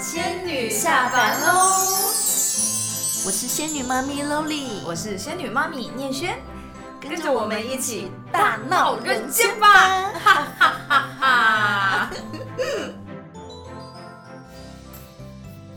仙女下凡喽！我是仙女妈咪 Loli，我是仙女妈咪念轩，跟着我们一起大闹人间吧！哈哈哈哈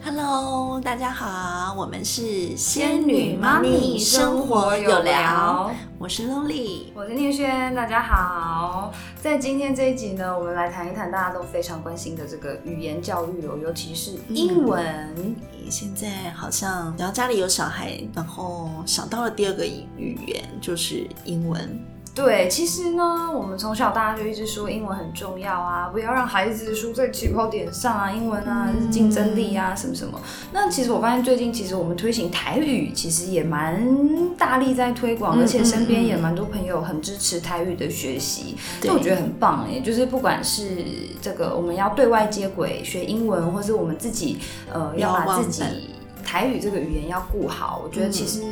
！Hello，大家好，我们是仙女妈咪生活有聊，我是 Loli。我是念轩，大家好。在今天这一集呢，我们来谈一谈大家都非常关心的这个语言教育哦，尤其是英文。现在好像只要家里有小孩，然后想到了第二个语言就是英文。对，其实呢，我们从小大家就一直说英文很重要啊，不要让孩子输在起跑点上啊，英文啊是竞争力啊，什么什么。那其实我发现最近其实我们推行台语，其实也蛮大力在推广，而且身边也蛮多朋友很支持台语的学习，这我觉得很棒哎。就是不管是这个我们要对外接轨学英文，或是我们自己呃要把自己台语这个语言要顾好，我觉得其实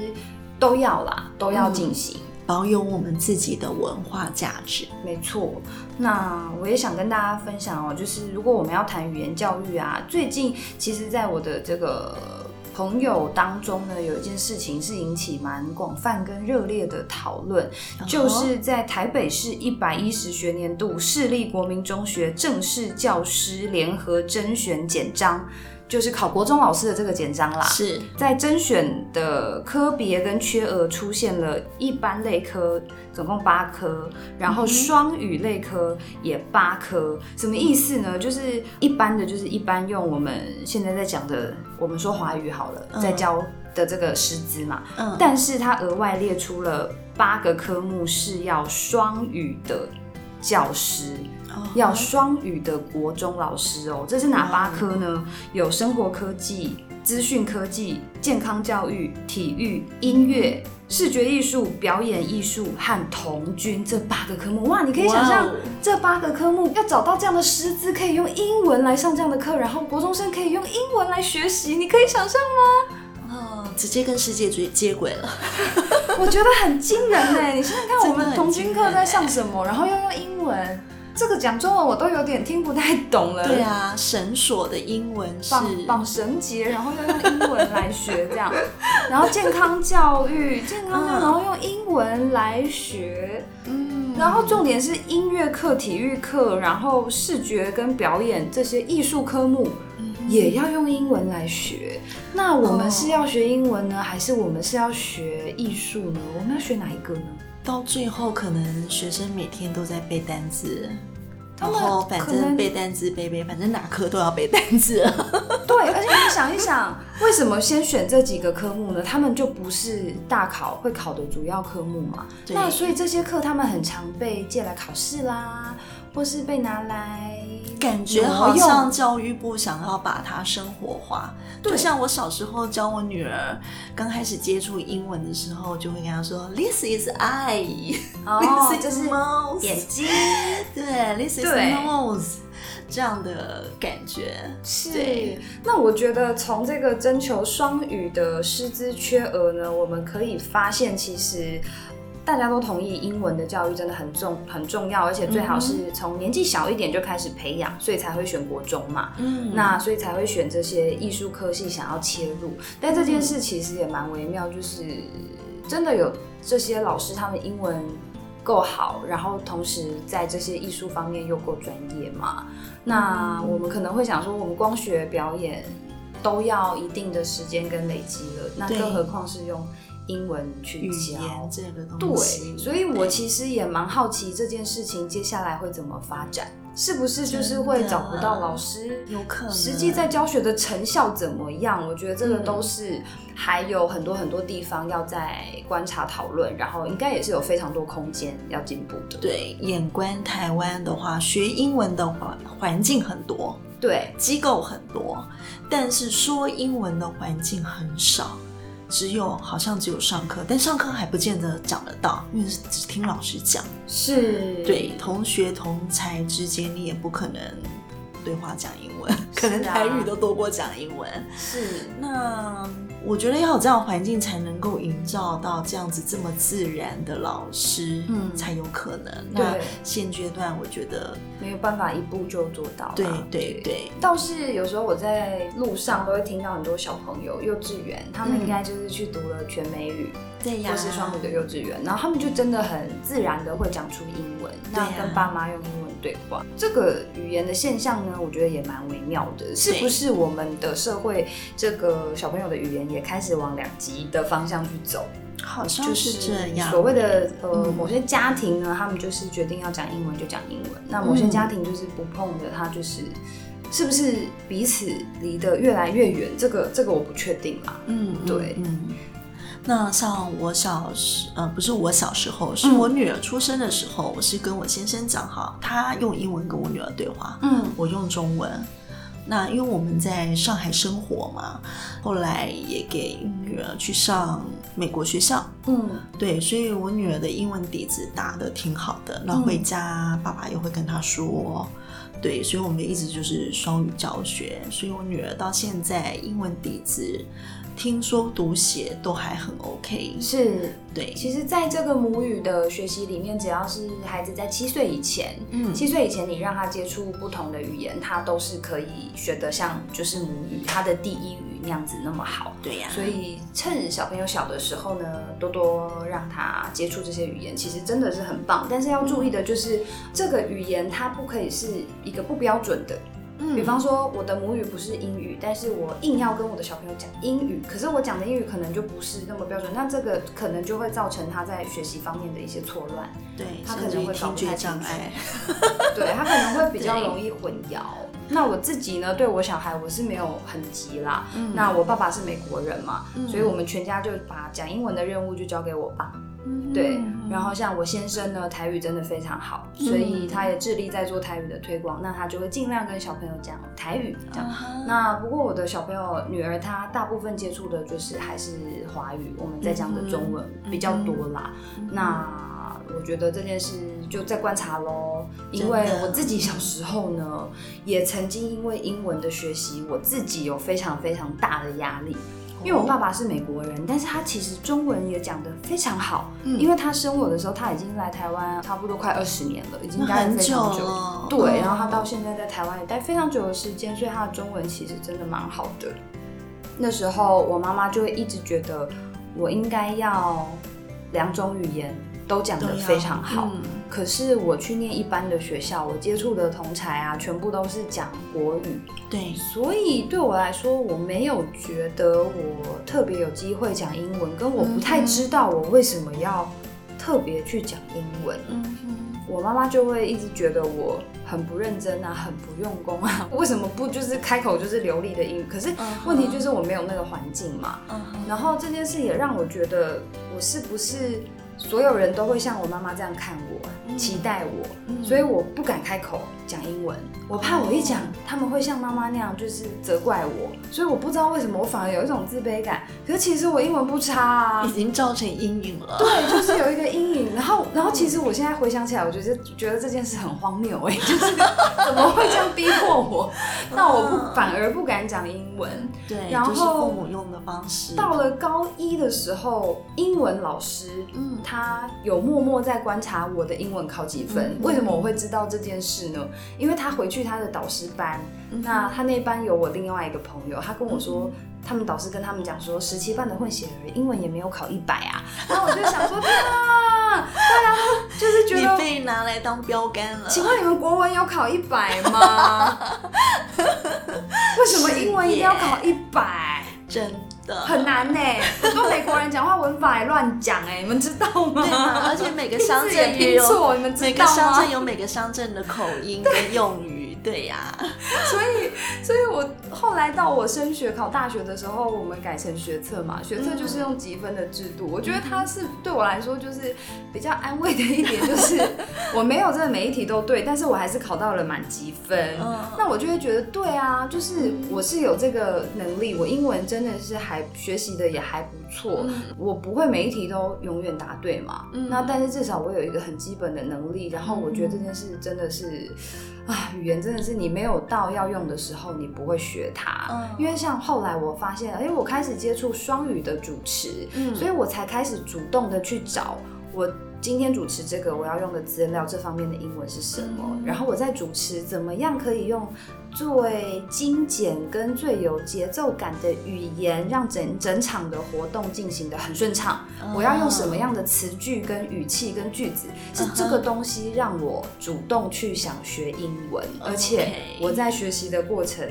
都要啦，都要进行。保有我们自己的文化价值，没错。那我也想跟大家分享哦，就是如果我们要谈语言教育啊，最近其实在我的这个朋友当中呢，有一件事情是引起蛮广泛跟热烈的讨论，就是在台北市一百一十学年度市立国民中学正式教师联合甄选简章。就是考国中老师的这个简章啦，是。在甄选的科别跟缺额出现了一般类科总共八科，然后双语类科也八科，什么意思呢？就是一般的就是一般用我们现在在讲的，我们说华语好了，在教的这个师资嘛，嗯，但是它额外列出了八个科目是要双语的教师。要双语的国中老师哦，这是哪八科呢？有生活科技、资讯科技、健康教育、体育、音乐、视觉艺术、表演艺术和童军这八个科目。哇，你可以想象这八个科目要找到这样的师资，可以用英文来上这样的课，然后国中生可以用英文来学习，你可以想象吗？哦，直接跟世界接接轨了，我觉得很惊人哎！你想想看，我们童军课在上什么，然后要用英文。这个讲中文我都有点听不太懂了。对啊，绳索的英文是绑绑绳结，然后要用英文来学这样。然后健康教育，健康教育，然后用英文来学。嗯。然后重点是音乐课、体育课，然后视觉跟表演这些艺术科目也要用英文来学。那我们是要学英文呢，还是我们是要学艺术呢？我们要学哪一个呢？到最后，可能学生每天都在背单词，然后反正背单词背背，反正哪科都要背单词。对，而且你想一想，为什么先选这几个科目呢？他们就不是大考会考的主要科目嘛。那所以这些课他们很常被借来考试啦，或是被拿来。感觉好像教育部想要把它生活化，就像我小时候教我女儿刚开始接触英文的时候，就会跟她说：“This is eye，哦，就是眼睛，对，This is nose，这样的感觉。是。那我觉得从这个征求双语的师资缺额呢，我们可以发现其实。大家都同意，英文的教育真的很重很重要，而且最好是从年纪小一点就开始培养，所以才会选国中嘛。嗯，那所以才会选这些艺术科系想要切入。但这件事其实也蛮微妙，就是真的有这些老师，他们英文够好，然后同时在这些艺术方面又够专业嘛？那我们可能会想说，我们光学表演都要一定的时间跟累积了，那更何况是用。英文去教这个东西，对，所以我其实也蛮好奇这件事情接下来会怎么发展，是不是就是会找不到老师？有可能。实际在教学的成效怎么样？我觉得这个都是还有很多很多地方要在观察讨论，然后应该也是有非常多空间要进步的。对，眼观台湾的话，学英文的环环境很多，对，机构很多，但是说英文的环境很少。只有好像只有上课，但上课还不见得讲得到，因为只听老师讲。是，对，同学同才之间你也不可能对话讲英文，可能台语都多过讲英文。是，那我觉得要有这样环境，才能够营造到这样子这么自然的老师，嗯，才有可能。那现阶段我觉得没有办法一步就做到。对对对，倒是有时候我在路上都会听到很多小朋友，幼稚园他们应该就是去读了全美语，对呀，或是双语的幼稚园，然后他们就真的很自然的会讲出英文，那跟爸妈用英文对话。这个语言的现象呢，我觉得也蛮微妙的，是不是我们的社会这个小朋友的语言？也开始往两极的方向去走，好像是这样。所谓的呃，某些家庭呢，他们就是决定要讲英文就讲英文；那某些家庭就是不碰的，他就是是不是彼此离得越来越远？这个这个我不确定啦。嗯，对，嗯。那像我小时，呃，不是我小时候，是我女儿出生的时候，我是跟我先生讲哈，他用英文跟我女儿对话，嗯，我用中文。那因为我们在上海生活嘛，后来也给女儿去上美国学校，嗯，对，所以我女儿的英文底子打得挺好的。那回家爸爸也会跟她说，对，所以我们一直就是双语教学，所以我女儿到现在英文底子。听说读写都还很 OK，是对。其实，在这个母语的学习里面，只要是孩子在七岁以前，嗯，七岁以前你让他接触不同的语言，他都是可以学得像就是母语他的第一语那样子那么好。对呀。所以趁小朋友小的时候呢，多多让他接触这些语言，其实真的是很棒。但是要注意的就是，这个语言它不可以是一个不标准的。比方说，我的母语不是英语，但是我硬要跟我的小朋友讲英语，可是我讲的英语可能就不是那么标准，那这个可能就会造成他在学习方面的一些错乱，对他可能会听觉障碍，对他可能会比较容易混淆。那我自己呢，对我小孩我是没有很急啦，那我爸爸是美国人嘛，所以我们全家就把讲英文的任务就交给我爸。对，然后像我先生呢，台语真的非常好，所以他也致力在做台语的推广。那他就会尽量跟小朋友讲台语。这样。那不过我的小朋友女儿，她大部分接触的就是还是华语，我们在讲的中文比较多啦。那我觉得这件事就在观察喽，因为我自己小时候呢，也曾经因为英文的学习，我自己有非常非常大的压力。因为我爸爸是美国人，但是他其实中文也讲得非常好。嗯，因为他生我的时候，他已经来台湾差不多快二十年了，已经待很久了。对，然后他到现在在台湾也待非常久的时间，所以他的中文其实真的蛮好的。那时候我妈妈就会一直觉得我应该要两种语言都讲得非常好。可是我去念一般的学校，我接触的同才啊，全部都是讲国语。对，所以对我来说，我没有觉得我特别有机会讲英文，跟我不太知道我为什么要特别去讲英文。我妈妈就会一直觉得我很不认真啊，很不用功啊，为什么不就是开口就是流利的英语？可是问题就是我没有那个环境嘛。然后这件事也让我觉得，我是不是？所有人都会像我妈妈这样看我，期待我，所以我不敢开口讲英文，我怕我一讲，他们会像妈妈那样就是责怪我，所以我不知道为什么我反而有一种自卑感。可是其实我英文不差啊，已经造成阴影了。对，就是有一个阴影。然后，然后其实我现在回想起来，我觉得觉得这件事很荒谬哎，就是怎么会这样逼迫我？那我不反而不敢讲英文。对，然后父母用的方式。到了高一的时候，英文老师，嗯。他有默默在观察我的英文考几分？为什么我会知道这件事呢？因为他回去他的导师班，那他那班有我另外一个朋友，他跟我说，他们导师跟他们讲说，十七班的混血儿英文也没有考一百啊。然后我就想说，对啊，对啊，就是觉得被拿来当标杆了。请问你们国文有考一百吗？为什么英文一定要考一百？真。很难呢，很多美国人讲话文法还乱讲哎，你们知道吗？对啊，而且每个乡镇也有，你们知道吗？每个乡镇有每个乡镇的口音跟用语。对呀，所以，所以我后来到我升学考大学的时候，我们改成学测嘛，学测就是用积分的制度。我觉得它是对我来说就是比较安慰的一点，就是我没有真的每一题都对，但是我还是考到了满积分。那我就会觉得，对啊，就是我是有这个能力，我英文真的是还学习的也还不错。我不会每一题都永远答对嘛，那但是至少我有一个很基本的能力，然后我觉得这件事真的是。啊，语言真的是你没有到要用的时候，你不会学它。嗯，因为像后来我发现，哎，我开始接触双语的主持，嗯，所以我才开始主动的去找我。今天主持这个我要用的资料，这方面的英文是什么？然后我在主持怎么样可以用最精简跟最有节奏感的语言，让整整场的活动进行的很顺畅？我要用什么样的词句跟语气跟句子？是这个东西让我主动去想学英文，而且我在学习的过程。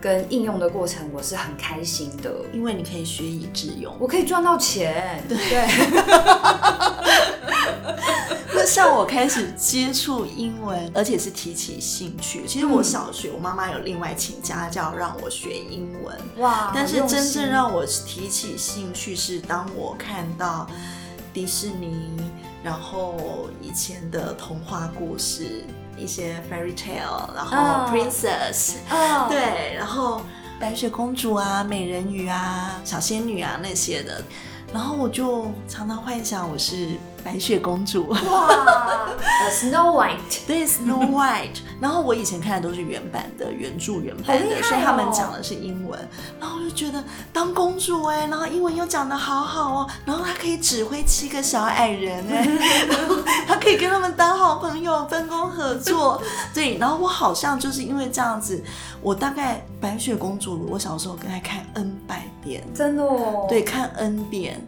跟应用的过程，我是很开心的，因为你可以学以致用，我可以赚到钱。对，那像我开始接触英文，而且是提起兴趣。其实我小学，我妈妈有另外请家教让我学英文。哇！但是真正让我提起兴趣是当我看到迪士尼，然后以前的童话故事。一些 fairy tale，然后 princess，对，然后白雪公主啊、美人鱼啊、小仙女啊那些的，然后我就常常幻想我是。白雪公主哇，Snow White，对，Snow White。然后我以前看的都是原版的，原著原版的，所以他们讲的是英文。然后我就觉得当公主哎，然后英文又讲的好好哦，然后她可以指挥七个小矮人哎，她可以跟他们当好朋友，分工合作。对，然后我好像就是因为这样子，我大概白雪公主，我小时候跟她看 N 百遍，真的哦，对，看 N 遍。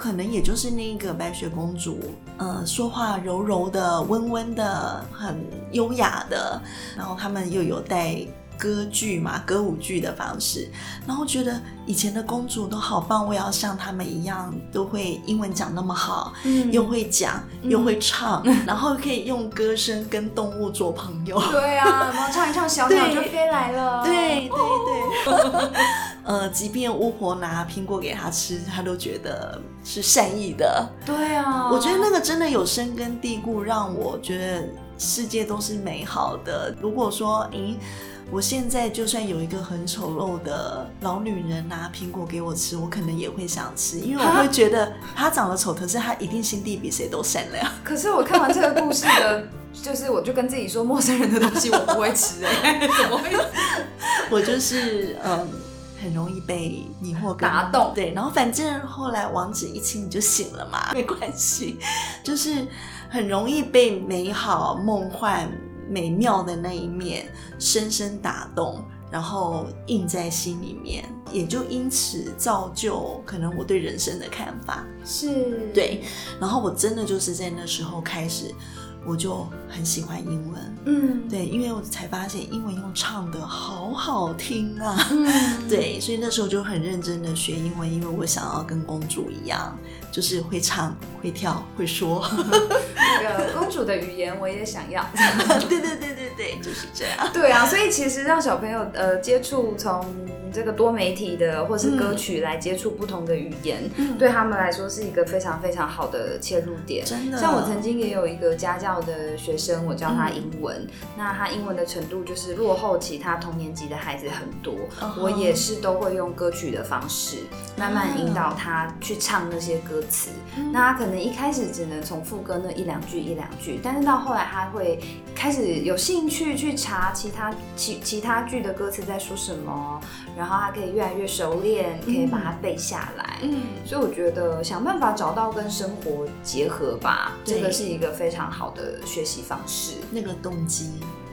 可能也就是那个白雪公主，呃，说话柔柔的、温温的、很优雅的，然后他们又有带歌剧嘛、歌舞剧的方式，然后觉得以前的公主都好棒，我要像他们一样，都会英文讲那么好，嗯，又会讲又会唱，然后可以用歌声跟动物做朋友。对啊，然后唱一唱，小鸟就飞来了。对对对。呃，即便巫婆拿苹果给他吃，他都觉得是善意的。对啊，我觉得那个真的有深根蒂固，让我觉得世界都是美好的。如果说，咦，我现在就算有一个很丑陋的老女人拿苹果给我吃，我可能也会想吃，因为我会觉得她长得丑，可是她一定心地比谁都善良。可是我看完这个故事的，就是我就跟自己说，陌生人的东西我不会吃，哎，怎么会？我就是嗯。很容易被迷惑打动，对，然后反正后来王子一亲你就醒了嘛，没关系，就是很容易被美好、梦幻、美妙的那一面深深打动，然后印在心里面，也就因此造就可能我对人生的看法是对，然后我真的就是在那时候开始。我就很喜欢英文，嗯，对，因为我才发现英文用唱的好好听啊，嗯，对，所以那时候就很认真的学英文，因为我想要跟公主一样，就是会唱、会跳、会说。那个 公主的语言我也想要。对对对对对，就是这样。对啊，所以其实让小朋友呃接触从这个多媒体的或是歌曲来接触不同的语言，对他们来说是一个非常非常好的切入点。真的，像我曾经也有一个家教。的学生，我教他英文，那他英文的程度就是落后其他同年级的孩子很多。我也是都会用歌曲的方式，慢慢引导他去唱那些歌词。那他可能一开始只能从副歌那一两句一两句，但是到后来他会开始有兴趣去查其他其其他句的歌词在说什么，然后他可以越来越熟练，可以把它背下来。嗯，所以我觉得想办法找到跟生活结合吧，这个是一个非常好的学习方式。那个动机，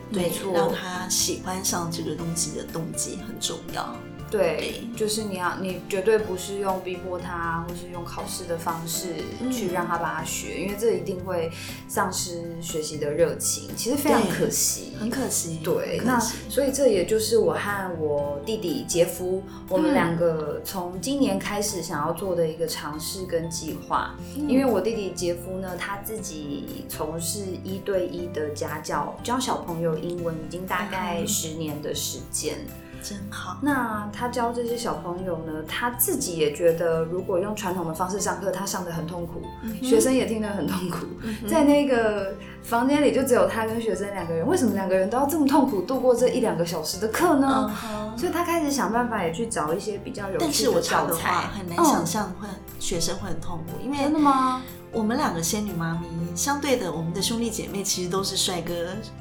没错，让他喜欢上这个东西的动机很重要。对，就是你要，你绝对不是用逼迫他，或是用考试的方式去让他把它学，因为这一定会丧失学习的热情，其实非常可惜，很可惜。对，那所以这也就是我和我弟弟杰夫，我们两个从今年开始想要做的一个尝试跟计划。因为我弟弟杰夫呢，他自己从事一对一的家教，教小朋友英文已经大概十年的时间。真好。那他教这些小朋友呢？他自己也觉得，如果用传统的方式上课，他上的很痛苦，学生也听得很痛苦。在那个房间里，就只有他跟学生两个人。为什么两个人都要这么痛苦度过这一两个小时的课呢？所以他开始想办法，也去找一些比较有趣的教材。很难想象会学生会很痛苦，因为真的吗？我们两个仙女妈咪，相对的，我们的兄弟姐妹其实都是帅哥、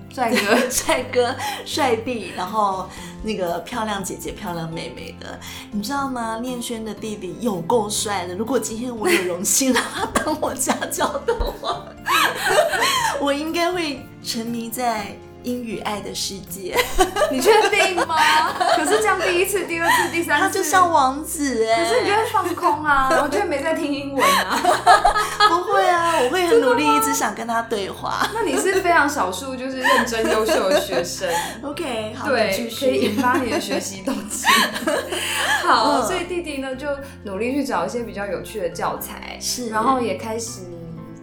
帅哥、帅哥、帅弟，然后那个漂亮姐姐、漂亮妹妹的，你知道吗？念轩的弟弟有够帅的。如果今天我有荣幸让他当我家教的话，我应该会沉迷在。英语爱的世界，你确定吗？可是这样第一次、第二次、第三次，他就像王子哎。可是你就会放空啊，我觉得没在听英文啊。不会啊，我会很努力，一直想跟他对话。那你是非常少数就是认真优秀的学生。OK，好，对，可以引发你的学习动机。好，所以弟弟呢就努力去找一些比较有趣的教材，是，然后也开始。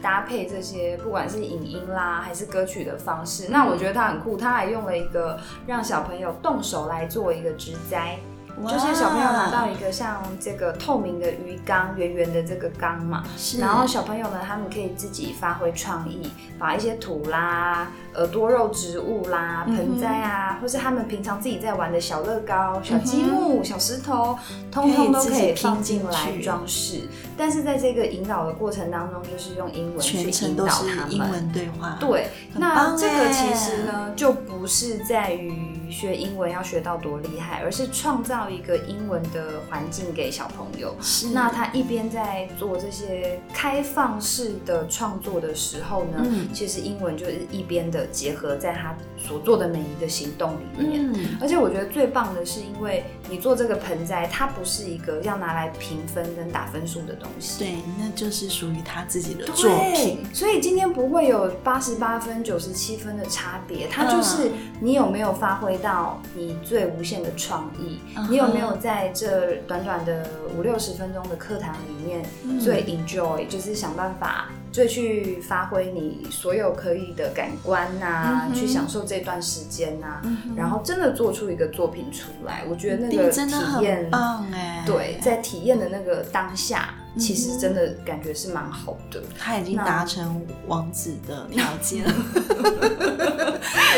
搭配这些，不管是影音啦，还是歌曲的方式，那我觉得它很酷，它还用了一个让小朋友动手来做一个植栽。就是小朋友拿到一个像这个透明的鱼缸，圆圆的这个缸嘛，然后小朋友呢，他们可以自己发挥创意，把一些土啦、呃多肉植物啦、盆栽啊，或是他们平常自己在玩的小乐高、小积木、小石头，通通都可以放进来装饰。但是在这个引导的过程当中，就是用英文去引导他们。英文对话。对，那这个其实呢，就不是在于。学英文要学到多厉害，而是创造一个英文的环境给小朋友。是，那他一边在做这些开放式的创作的时候呢，其实英文就是一边的结合在他所做的每一个行动里面。嗯，而且我觉得最棒的是，因为你做这个盆栽，它不是一个要拿来评分跟打分数的东西。对，那就是属于他自己的作品。所以今天不会有八十八分、九十七分的差别，它就是你有没有发挥。到你最无限的创意，你有没有在这短短的五六十分钟的课堂里面最 enjoy，就是想办法最去发挥你所有可以的感官呐，去享受这段时间呐，然后真的做出一个作品出来。我觉得那个体验棒哎，对，在体验的那个当下。其实真的感觉是蛮好的，他已经达成王子的条件，这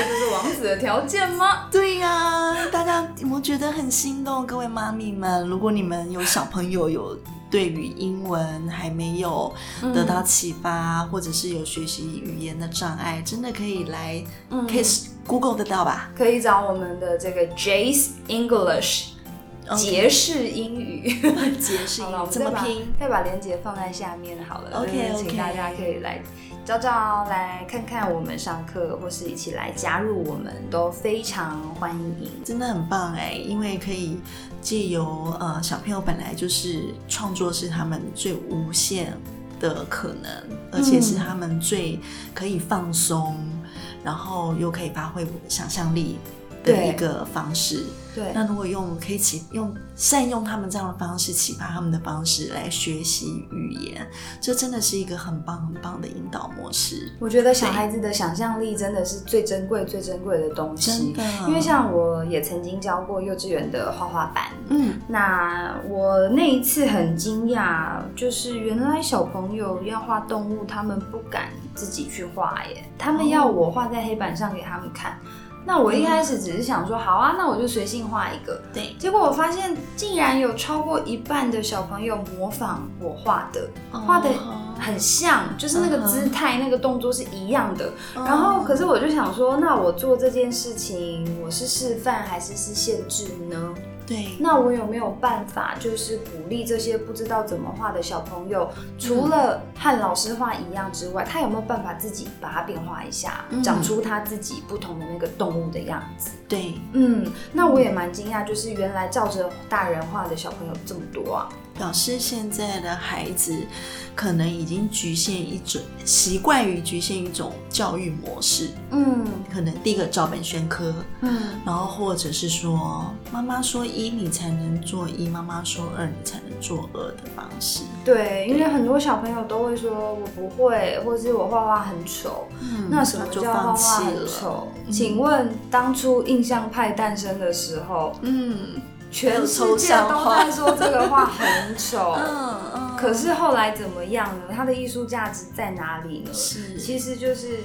就是王子的条件吗？对呀，大家我觉得很心动，各位妈咪们，如果你们有小朋友有对于英文还没有得到启发，或者是有学习语言的障碍，真的可以来，可以 Google 得到吧？可以找我们的这个 Jace English。杰式英语，杰式英语 怎么拼？再把链接放在下面好了。OK OK，请大家可以来找找，来看看我们上课，或是一起来加入，我们都非常欢迎。真的很棒哎，因为可以借由呃小朋友本来就是创作是他们最无限的可能，而且是他们最可以放松，然后又可以发挥想象力的一个方式。对，那如果用可以启用善用他们这样的方式启发他们的方式来学习语言，这真的是一个很棒很棒的引导模式。我觉得小孩子的想象力真的是最珍贵最珍贵的东西。因为像我也曾经教过幼稚园的画画班，嗯，那我那一次很惊讶，就是原来小朋友要画动物，他们不敢自己去画耶，他们要我画在黑板上给他们看。那我一开始只是想说，好啊，那我就随性画一个。对，结果我发现竟然有超过一半的小朋友模仿我画的，画的很像，就是那个姿态、那个动作是一样的。然后，可是我就想说，那我做这件事情，我是示范还是是限制呢？对，那我有没有办法，就是鼓励这些不知道怎么画的小朋友，除了和老师画一样之外，他有没有办法自己把它变化一下，长出他自己不同的那个动物的样子？对，嗯，那我也蛮惊讶，就是原来照着大人画的小朋友这么多啊。表示现在的孩子可能已经局限一种习惯于局限一种教育模式，嗯，可能第一个照本宣科，嗯，然后或者是说妈妈说一你才能做一，妈妈说二你才能做二的方式。对，因为很多小朋友都会说我不会，或是我画画很丑，那什么叫画画很丑？请问当初印象派诞生的时候，嗯。全世界都在说这个画很丑，嗯嗯，可是后来怎么样呢？它的艺术价值在哪里呢？是，其实就是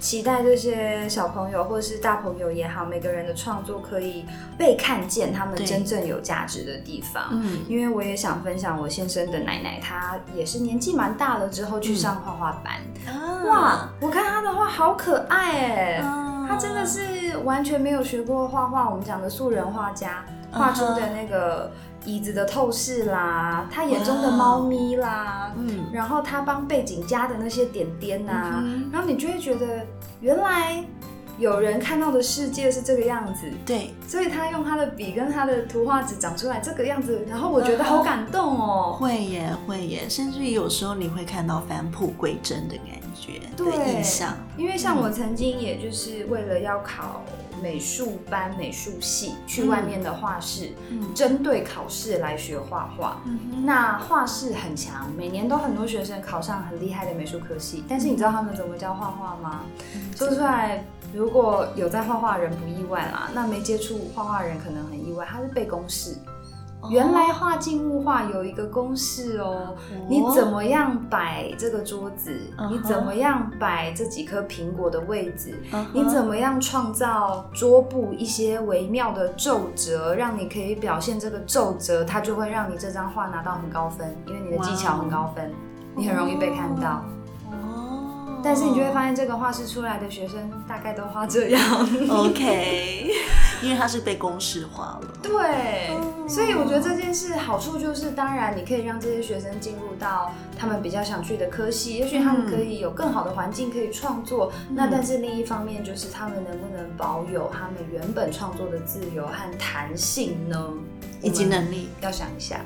期待这些小朋友或者是大朋友也好，每个人的创作可以被看见，他们真正有价值的地方。嗯，因为我也想分享我先生的奶奶，她也是年纪蛮大了之后去上画画班。哇，我看她的画好可爱哎，她真的是完全没有学过画画，我们讲的素人画家画出的那个。椅子的透视啦，他眼中的猫咪啦，嗯，然后他帮背景加的那些点点呐，然后你就会觉得原来有人看到的世界是这个样子，对，所以他用他的笔跟他的图画纸长出来这个样子，然后我觉得好感动哦，会耶会耶，甚至于有时候你会看到返璞归真的感觉的印象，因为像我曾经也就是为了要考。美术班、美术系去外面的画室，针对考试来学画画。那画室很强，每年都很多学生考上很厉害的美术科系。但是你知道他们怎么教画画吗？说出来，如果有在画画人不意外啦，那没接触画画人可能很意外，他是背公式。原来画静物画有一个公式哦，你怎么样摆这个桌子？你怎么样摆这几颗苹果的位置？你怎么样创造桌布一些微妙的皱褶，让你可以表现这个皱褶，它就会让你这张画拿到很高分，因为你的技巧很高分，你很容易被看到。哦，但是你就会发现这个画室出来的学生大概都画这样。OK。因为它是被公式化了，对，所以我觉得这件事好处就是，当然你可以让这些学生进入到他们比较想去的科系，也许他们可以有更好的环境可以创作。那但是另一方面就是他们能不能保有他们原本创作的自由和弹性呢？以及能力，要想一下。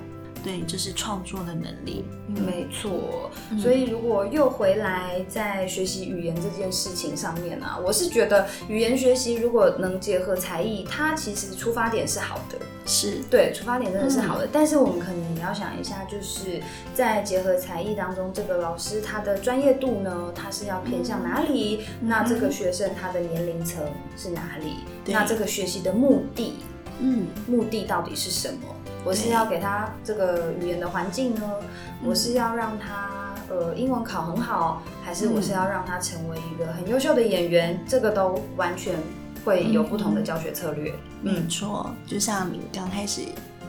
对，这是创作的能力，没错。所以如果又回来在学习语言这件事情上面呢，我是觉得语言学习如果能结合才艺，它其实出发点是好的，是对，出发点真的是好的。但是我们可能也要想一下，就是在结合才艺当中，这个老师他的专业度呢，他是要偏向哪里？那这个学生他的年龄层是哪里？那这个学习的目的，嗯，目的到底是什么？我是要给他这个语言的环境呢？我是要让他呃英文考很好，还是我是要让他成为一个很优秀的演员？这个都完全会有不同的教学策略。没错，就像你刚开始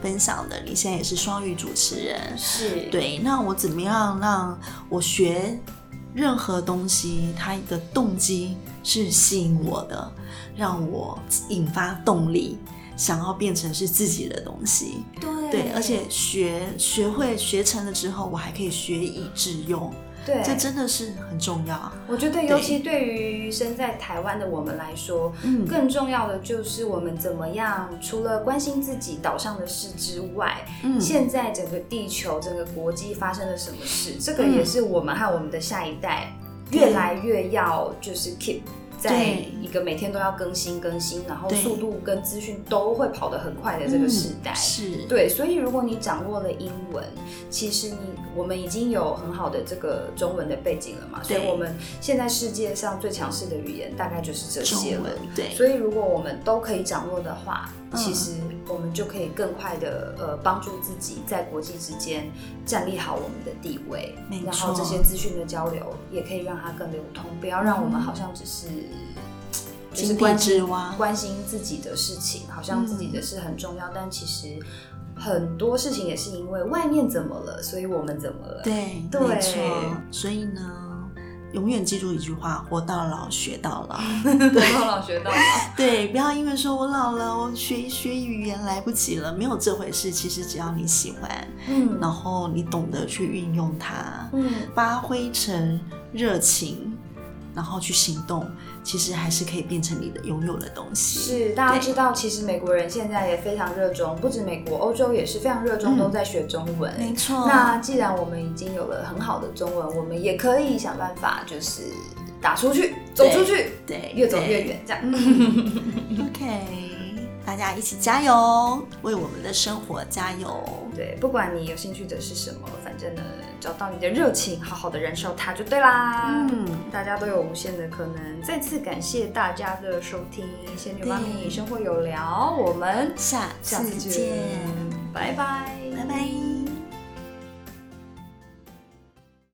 分享的，你现在也是双语主持人，是对。那我怎么样让我学任何东西，它的动机是吸引我的，让我引发动力？想要变成是自己的东西，对。对，而且学学会学成了之后，我还可以学以致用，对，这真的是很重要。我觉得，尤其对于身在台湾的我们来说，嗯，更重要的就是我们怎么样，除了关心自己岛上的事之外，嗯，现在整个地球、整个国际发生了什么事，这个也是我们和我们的下一代越来越要就是 keep。在一个每天都要更新更新，然后速度跟资讯都会跑得很快的这个时代，是。对，所以如果你掌握了英文，其实你我们已经有很好的这个中文的背景了嘛，所以我们现在世界上最强势的语言大概就是这些了，对，所以如果我们都可以掌握的话，其实我们就可以更快的呃帮助自己在国际之间站立好我们的地位，然后这些资讯的交流也可以让它更流通，不要让我们好像只是。就是关心关心自己的事情，好像自己的事很重要，但其实很多事情也是因为外面怎么了，所以我们怎么了？对，没错。所以呢，永远记住一句话：活到老，学到老。活到老，学到老。对，不要因为说我老了，我学学语言来不及了，没有这回事。其实只要你喜欢，嗯，然后你懂得去运用它，嗯，发挥成热情。然后去行动，其实还是可以变成你的拥有的东西。是，大家知道，其实美国人现在也非常热衷，不止美国，欧洲也是非常热衷，都在学中文。没错。那既然我们已经有了很好的中文，我们也可以想办法，就是打出去，走出去，对，越走越远，这样。OK。大家一起加油，为我们的生活加油。对，不管你有兴趣的是什么，反正呢，找到你的热情，好好的燃烧它就对啦。嗯，大家都有无限的可能。再次感谢大家的收听，仙女妈咪生活有聊，我们下次见，拜拜，拜拜。